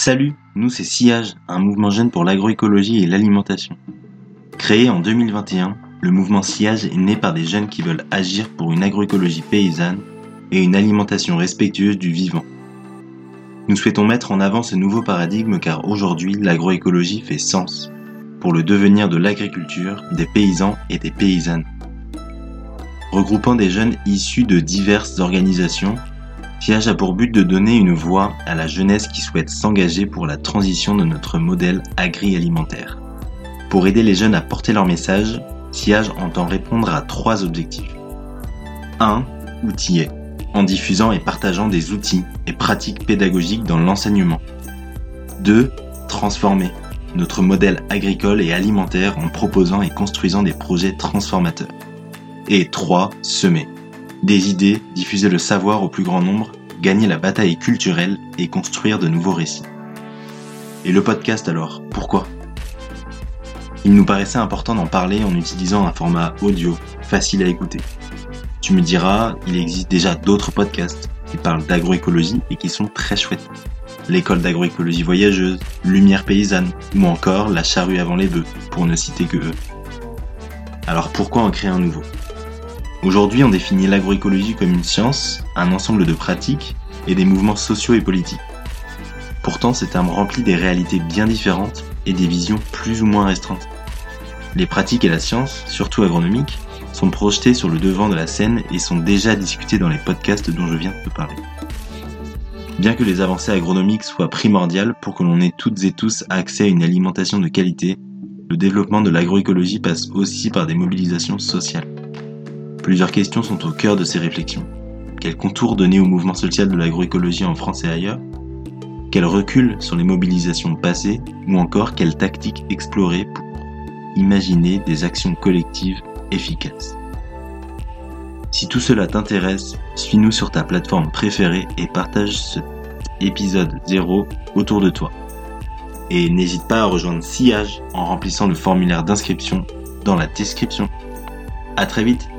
Salut, nous c'est Sillage, un mouvement jeune pour l'agroécologie et l'alimentation. Créé en 2021, le mouvement Sillage est né par des jeunes qui veulent agir pour une agroécologie paysanne et une alimentation respectueuse du vivant. Nous souhaitons mettre en avant ce nouveau paradigme car aujourd'hui l'agroécologie fait sens pour le devenir de l'agriculture, des paysans et des paysannes. Regroupant des jeunes issus de diverses organisations, Siage a pour but de donner une voix à la jeunesse qui souhaite s'engager pour la transition de notre modèle agri-alimentaire. Pour aider les jeunes à porter leur message, Siage entend répondre à trois objectifs. 1. Outiller, en diffusant et partageant des outils et pratiques pédagogiques dans l'enseignement. 2. Transformer, notre modèle agricole et alimentaire en proposant et construisant des projets transformateurs. Et 3. Semer, des idées, diffuser le savoir au plus grand nombre, gagner la bataille culturelle et construire de nouveaux récits. Et le podcast alors, pourquoi? Il nous paraissait important d'en parler en utilisant un format audio, facile à écouter. Tu me diras, il existe déjà d'autres podcasts qui parlent d'agroécologie et qui sont très chouettes. L'école d'agroécologie voyageuse, Lumière paysanne ou encore La charrue avant les bœufs, pour ne citer que eux. Alors pourquoi en créer un nouveau? Aujourd'hui, on définit l'agroécologie comme une science, un ensemble de pratiques et des mouvements sociaux et politiques. Pourtant, ces termes remplissent des réalités bien différentes et des visions plus ou moins restreintes. Les pratiques et la science, surtout agronomiques, sont projetées sur le devant de la scène et sont déjà discutées dans les podcasts dont je viens de te parler. Bien que les avancées agronomiques soient primordiales pour que l'on ait toutes et tous accès à une alimentation de qualité, le développement de l'agroécologie passe aussi par des mobilisations sociales. Plusieurs questions sont au cœur de ces réflexions. Quel contour donner au mouvement social de l'agroécologie en France et ailleurs? Quel recul sur les mobilisations passées Ou encore quelles tactiques explorer pour imaginer des actions collectives efficaces? Si tout cela t'intéresse, suis-nous sur ta plateforme préférée et partage cet épisode 0 autour de toi. Et n'hésite pas à rejoindre Sillage en remplissant le formulaire d'inscription dans la description. À très vite